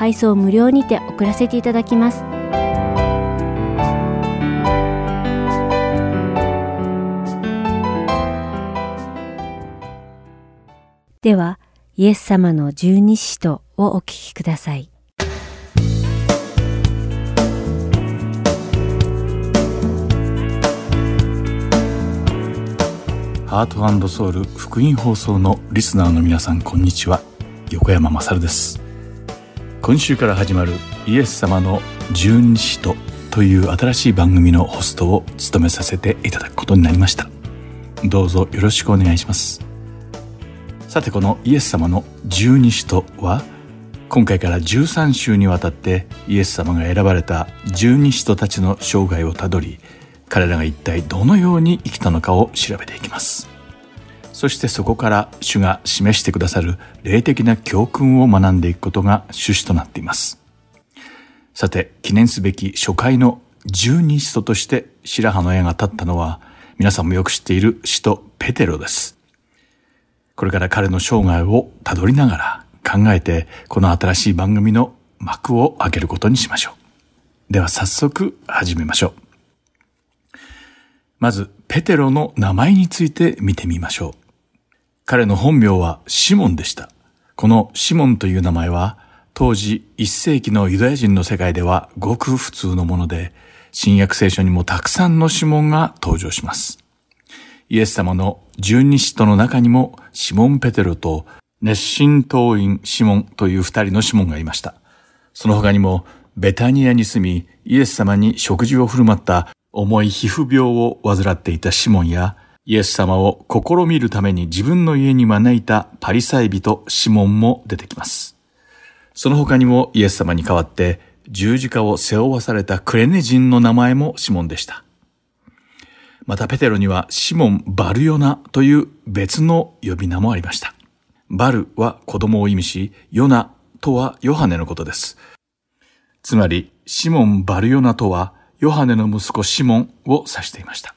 配送無料にて送らせていただきます。では、イエス様の十二使徒をお聞きください。ハートソウル福音放送のリスナーの皆さんこんにちは。横山まさるです。今週から始まるイエス様の十二使徒という新しい番組のホストを務めさせていただくことになりました。どうぞよろしくお願いします。さてこのイエス様の十二使徒は今回から13週にわたってイエス様が選ばれた十二使徒たちの生涯をたどり彼らが一体どのように生きたのかを調べていきます。そしてそこから主が示してくださる霊的な教訓を学んでいくことが趣旨となっています。さて記念すべき初回の十二使徒として白羽の矢が立ったのは皆さんもよく知っている使徒ペテロです。これから彼の生涯をたどりながら考えてこの新しい番組の幕を開けることにしましょう。では早速始めましょう。まず、ペテロの名前について見てみましょう。彼の本名はシモンでした。このシモンという名前は、当時1世紀のユダヤ人の世界ではごく普通のもので、新約聖書にもたくさんのシモンが登場します。イエス様の十二使徒の中にもシモン・ペテロと熱心党員シモンという二人のシモンがいました。その他にもベタニアに住みイエス様に食事を振る舞った重い皮膚病を患っていたシモンや、イエス様を試みるために自分の家に招いたパリサイ人シモンも出てきます。その他にもイエス様に代わって十字架を背負わされたクレネ人の名前もシモンでした。またペテロにはシモン・バルヨナという別の呼び名もありました。バルは子供を意味し、ヨナとはヨハネのことです。つまり、シモン・バルヨナとはヨハネの息子シモンを指していました。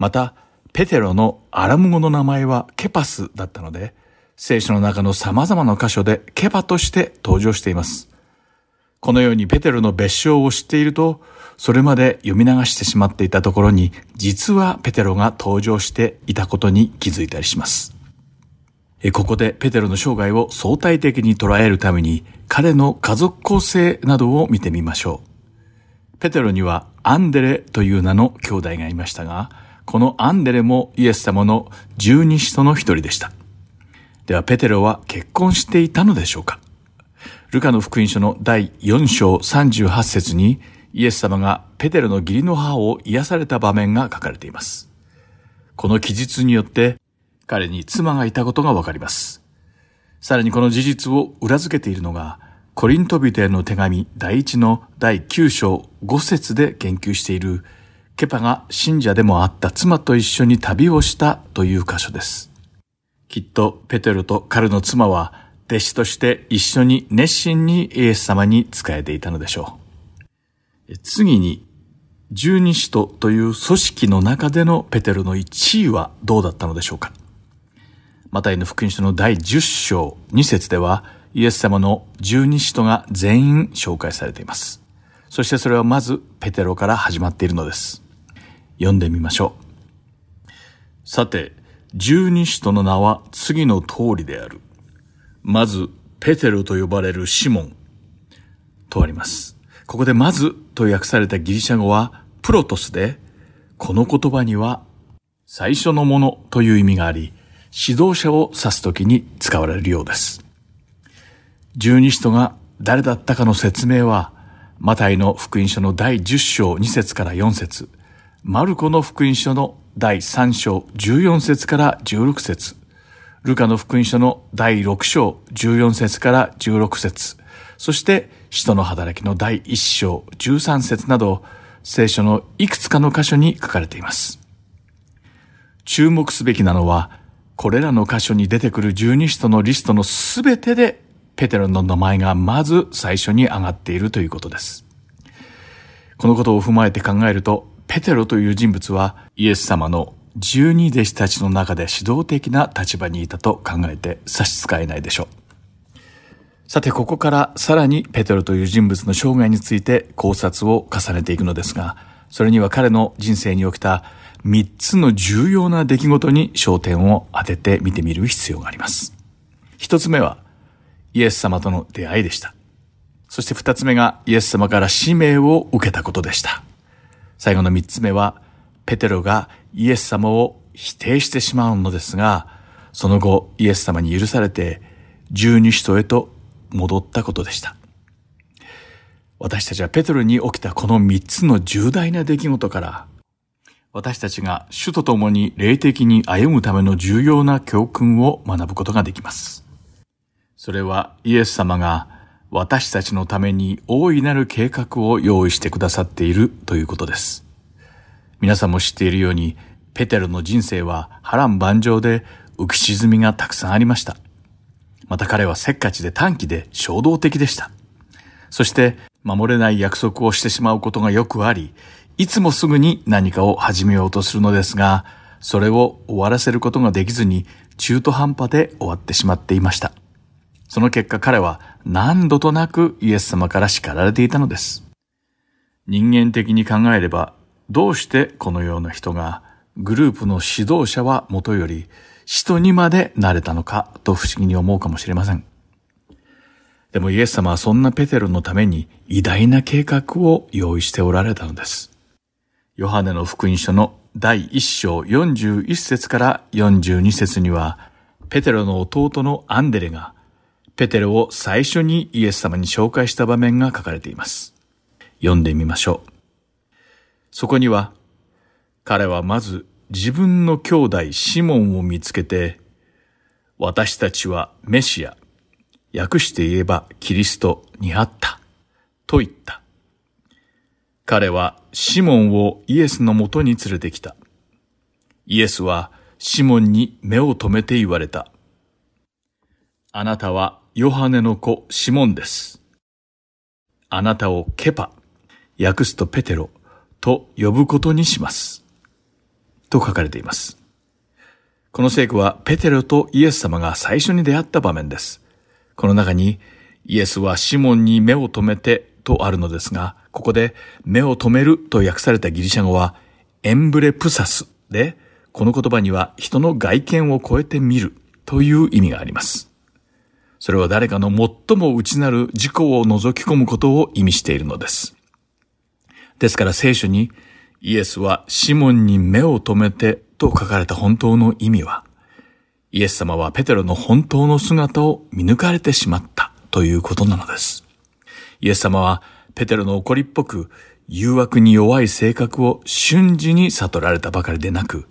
また、ペテロのアラム語の名前はケパスだったので、聖書の中の様々な箇所でケパとして登場しています。このようにペテロの別称を知っていると、それまで読み流してしまっていたところに、実はペテロが登場していたことに気づいたりします。ここでペテロの生涯を相対的に捉えるために、彼の家族構成などを見てみましょう。ペテロにはアンデレという名の兄弟がいましたが、このアンデレもイエス様の十二使徒の一人でした。ではペテロは結婚していたのでしょうかルカの福音書の第4章38節にイエス様がペテロの義理の母を癒された場面が書かれています。この記述によって彼に妻がいたことがわかります。さらにこの事実を裏付けているのがコリントビテへの手紙第一の第9章5節で言及しているケパが信者でもあった妻と一緒に旅をしたという箇所です。きっとペテロと彼の妻は弟子として一緒に熱心にイエス様に仕えていたのでしょう。次に、十二使徒という組織の中でのペテロの1位はどうだったのでしょうか。マタイの福音書の第10章2節では、イエス様の十二使徒が全員紹介されています。そしてそれはまずペテロから始まっているのです。読んでみましょう。さて、十二使徒の名は次の通りである。まず、ペテロと呼ばれるシモン。とあります。ここでまずと訳されたギリシャ語はプロトスで、この言葉には最初のものという意味があり、指導者を指すときに使われるようです。十二使徒が誰だったかの説明は、マタイの福音書の第10章2節から4節。マルコの福音書の第3章14節から16節。ルカの福音書の第6章14節から16節。そして使徒の働きの第1章13節など聖書のいくつかの箇所に書かれています。注目すべきなのは、これらの箇所に出てくる十二使徒のリストのすべてでペテロの名前がまず最初に上がっているということです。このことを踏まえて考えると、ペテロという人物はイエス様の十二弟子たちの中で指導的な立場にいたと考えて差し支えないでしょう。さて、ここからさらにペテロという人物の生涯について考察を重ねていくのですが、それには彼の人生に起きた三つの重要な出来事に焦点を当てて見てみる必要があります。一つ目は、イエス様との出会いでした。そして二つ目がイエス様から使命を受けたことでした。最後の三つ目は、ペテロがイエス様を否定してしまうのですが、その後イエス様に許されて十二使徒へと戻ったことでした。私たちはペテロに起きたこの三つの重大な出来事から、私たちが主と共に霊的に歩むための重要な教訓を学ぶことができます。それはイエス様が私たちのために大いなる計画を用意してくださっているということです。皆さんも知っているように、ペテロの人生は波乱万丈で浮き沈みがたくさんありました。また彼はせっかちで短気で衝動的でした。そして守れない約束をしてしまうことがよくあり、いつもすぐに何かを始めようとするのですが、それを終わらせることができずに中途半端で終わってしまっていました。その結果彼は何度となくイエス様から叱られていたのです。人間的に考えれば、どうしてこのような人がグループの指導者はもとより使徒にまでなれたのかと不思議に思うかもしれません。でもイエス様はそんなペテロのために偉大な計画を用意しておられたのです。ヨハネの福音書の第1章41節から42節には、ペテロの弟のアンデレがペテロを最初にイエス様に紹介した場面が書かれています。読んでみましょう。そこには、彼はまず自分の兄弟シモンを見つけて、私たちはメシア、訳して言えばキリストに会った、と言った。彼はシモンをイエスのもとに連れてきた。イエスはシモンに目を留めて言われた。あなたはヨハネの子シモンです。あなたをケパ、訳すとペテロと呼ぶことにします。と書かれています。この聖句はペテロとイエス様が最初に出会った場面です。この中にイエスはシモンに目を留めてとあるのですが、ここで目を留めると訳されたギリシャ語はエンブレプサスで、この言葉には人の外見を超えて見るという意味があります。それは誰かの最も内なる自己を覗き込むことを意味しているのです。ですから聖書にイエスはシモンに目を留めてと書かれた本当の意味は、イエス様はペテロの本当の姿を見抜かれてしまったということなのです。イエス様はペテロの怒りっぽく誘惑に弱い性格を瞬時に悟られたばかりでなく、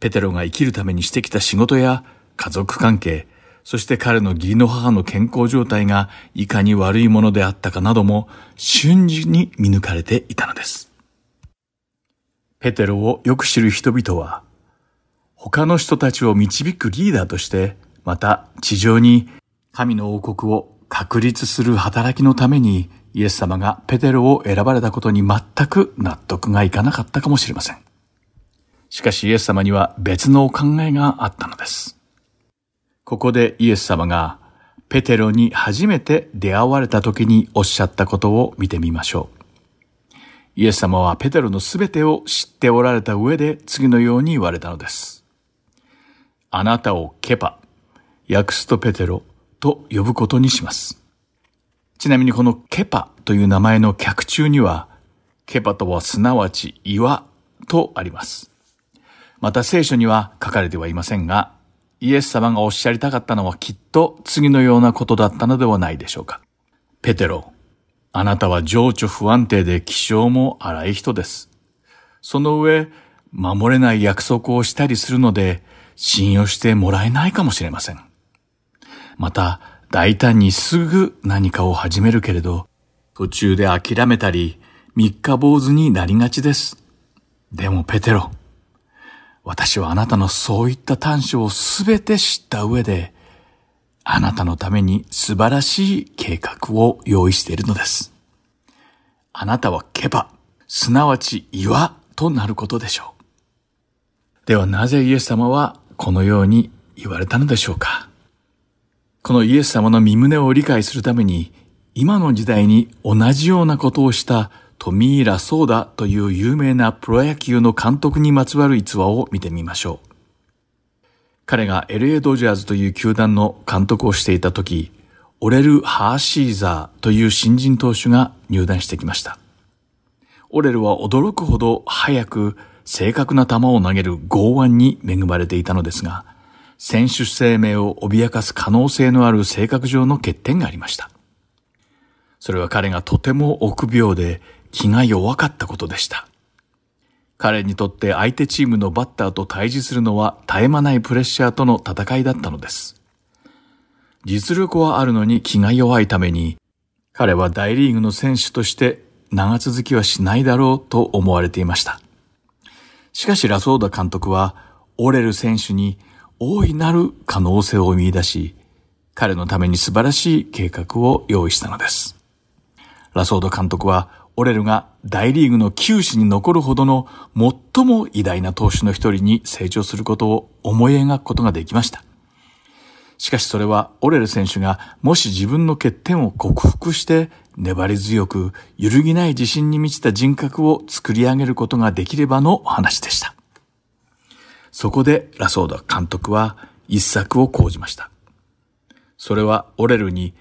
ペテロが生きるためにしてきた仕事や家族関係、そして彼の義理の母の健康状態がいかに悪いものであったかなども瞬時に見抜かれていたのです。ペテロをよく知る人々は、他の人たちを導くリーダーとして、また地上に神の王国を確立する働きのためにイエス様がペテロを選ばれたことに全く納得がいかなかったかもしれません。しかしイエス様には別のお考えがあったのです。ここでイエス様がペテロに初めて出会われた時におっしゃったことを見てみましょう。イエス様はペテロのすべてを知っておられた上で次のように言われたのです。あなたをケパ、訳すとペテロと呼ぶことにします。ちなみにこのケパという名前の脚中には、ケパとはすなわち岩とあります。また聖書には書かれてはいませんが、イエス様がおっしゃりたかったのはきっと次のようなことだったのではないでしょうか。ペテロ、あなたは情緒不安定で気性も荒い人です。その上、守れない約束をしたりするので、信用してもらえないかもしれません。また、大胆にすぐ何かを始めるけれど、途中で諦めたり、三日坊主になりがちです。でもペテロ、私はあなたのそういった短所をすべて知った上で、あなたのために素晴らしい計画を用意しているのです。あなたはケバ、すなわち岩となることでしょう。ではなぜイエス様はこのように言われたのでしょうかこのイエス様の身胸を理解するために、今の時代に同じようなことをしたトミーラ・ソーダという有名なプロ野球の監督にまつわる逸話を見てみましょう。彼が LA ドジャーズという球団の監督をしていた時、オレル・ハーシーザーという新人投手が入団してきました。オレルは驚くほど速く正確な球を投げる剛腕に恵まれていたのですが、選手生命を脅かす可能性のある性格上の欠点がありました。それは彼がとても臆病で気が弱かったことでした。彼にとって相手チームのバッターと対峙するのは絶え間ないプレッシャーとの戦いだったのです。実力はあるのに気が弱いために、彼は大リーグの選手として長続きはしないだろうと思われていました。しかしラソーダ監督は、オレル選手に大いなる可能性を見出し、彼のために素晴らしい計画を用意したのです。ラソード監督はオレルが大リーグの球史に残るほどの最も偉大な投手の一人に成長することを思い描くことができました。しかしそれはオレル選手がもし自分の欠点を克服して粘り強く揺るぎない自信に満ちた人格を作り上げることができればの話でした。そこでラソーダ監督は一作を講じました。それはオレルに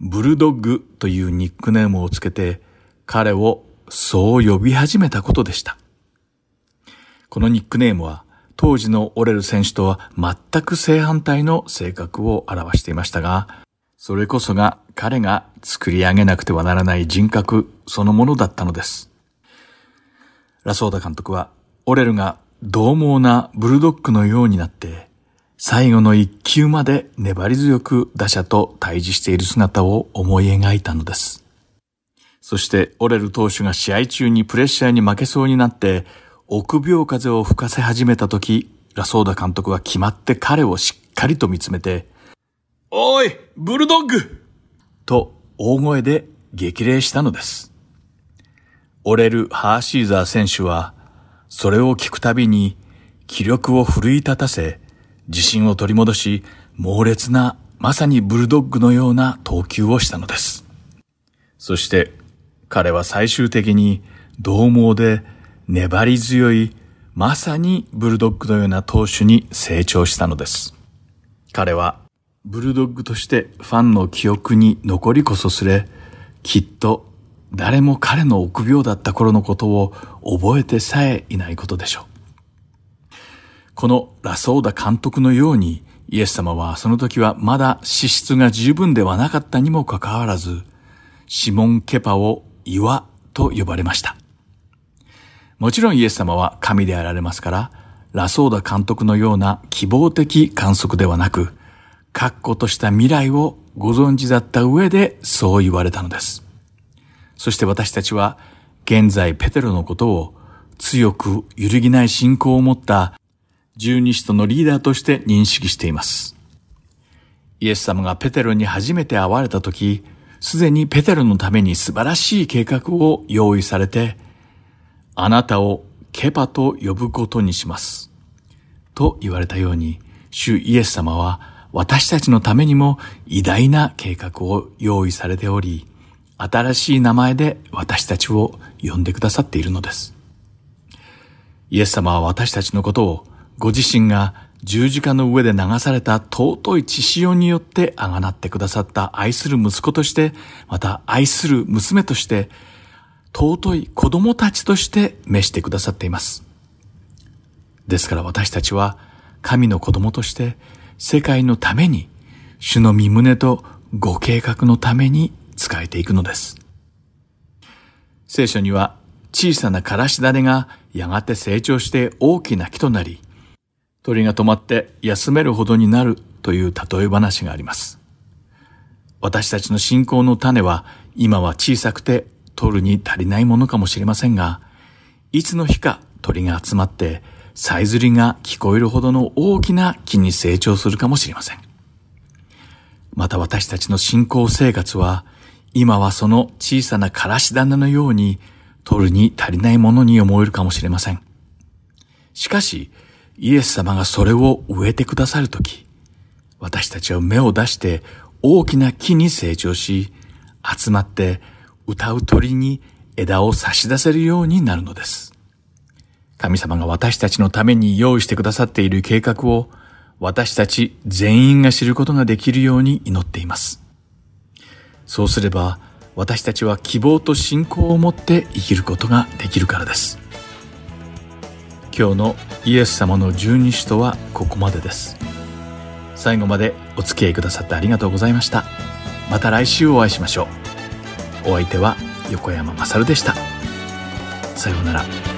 ブルドッグというニックネームをつけて彼をそう呼び始めたことでした。このニックネームは当時のオレル選手とは全く正反対の性格を表していましたが、それこそが彼が作り上げなくてはならない人格そのものだったのです。ラソーダ監督は、オレルが獰猛なブルドッグのようになって、最後の一球まで粘り強く打者と対峙している姿を思い描いたのです。そしてオレル投手が試合中にプレッシャーに負けそうになって、臆病風を吹かせ始めた時、ラソーダ監督は決まって彼をしっかりと見つめて、おいブルドッグと大声で激励したのです。オレル・ハーシーザー選手は、それを聞くたびに気力を奮い立たせ、自信を取り戻し、猛烈な、まさにブルドッグのような投球をしたのです。そして彼は最終的に獰猛で粘り強いまさにブルドッグのような投手に成長したのです。彼はブルドッグとしてファンの記憶に残りこそすれ、きっと誰も彼の臆病だった頃のことを覚えてさえいないことでしょう。このラソーダ監督のようにイエス様はその時はまだ資質が十分ではなかったにもかかわらず、シモン・ケパを岩と呼ばれました。もちろんイエス様は神であられますから、ラソーダ監督のような希望的観測ではなく、確固とした未来をご存知だった上でそう言われたのです。そして私たちは現在ペテロのことを強く揺るぎない信仰を持った十二使徒のリーダーとして認識しています。イエス様がペテロに初めて会われた時、すでにペテロのために素晴らしい計画を用意されて、あなたをケパと呼ぶことにします。と言われたように、主イエス様は私たちのためにも偉大な計画を用意されており、新しい名前で私たちを呼んでくださっているのです。イエス様は私たちのことをご自身が十字架の上で流された尊い血潮によってあがなってくださった愛する息子として、また愛する娘として、尊い子供たちとして召してくださっています。ですから私たちは神の子供として世界のために主の身胸とご計画のために使えていくのです。聖書には小さなからし種がやがて成長して大きな木となり、鳥が止まって休めるほどになるという例え話があります。私たちの信仰の種は今は小さくて取るに足りないものかもしれませんが、いつの日か鳥が集まってさえずりが聞こえるほどの大きな木に成長するかもしれません。また私たちの信仰生活は今はその小さなからし種のように取るに足りないものに思えるかもしれません。しかし、イエス様がそれを植えてくださるとき、私たちは芽を出して大きな木に成長し、集まって歌う鳥に枝を差し出せるようになるのです。神様が私たちのために用意してくださっている計画を私たち全員が知ることができるように祈っています。そうすれば私たちは希望と信仰を持って生きることができるからです。今日のイエス様の十二使徒はここまでです。最後までお付き合いくださってありがとうございました。また来週お会いしましょう。お相手は横山まさるでした。さようなら。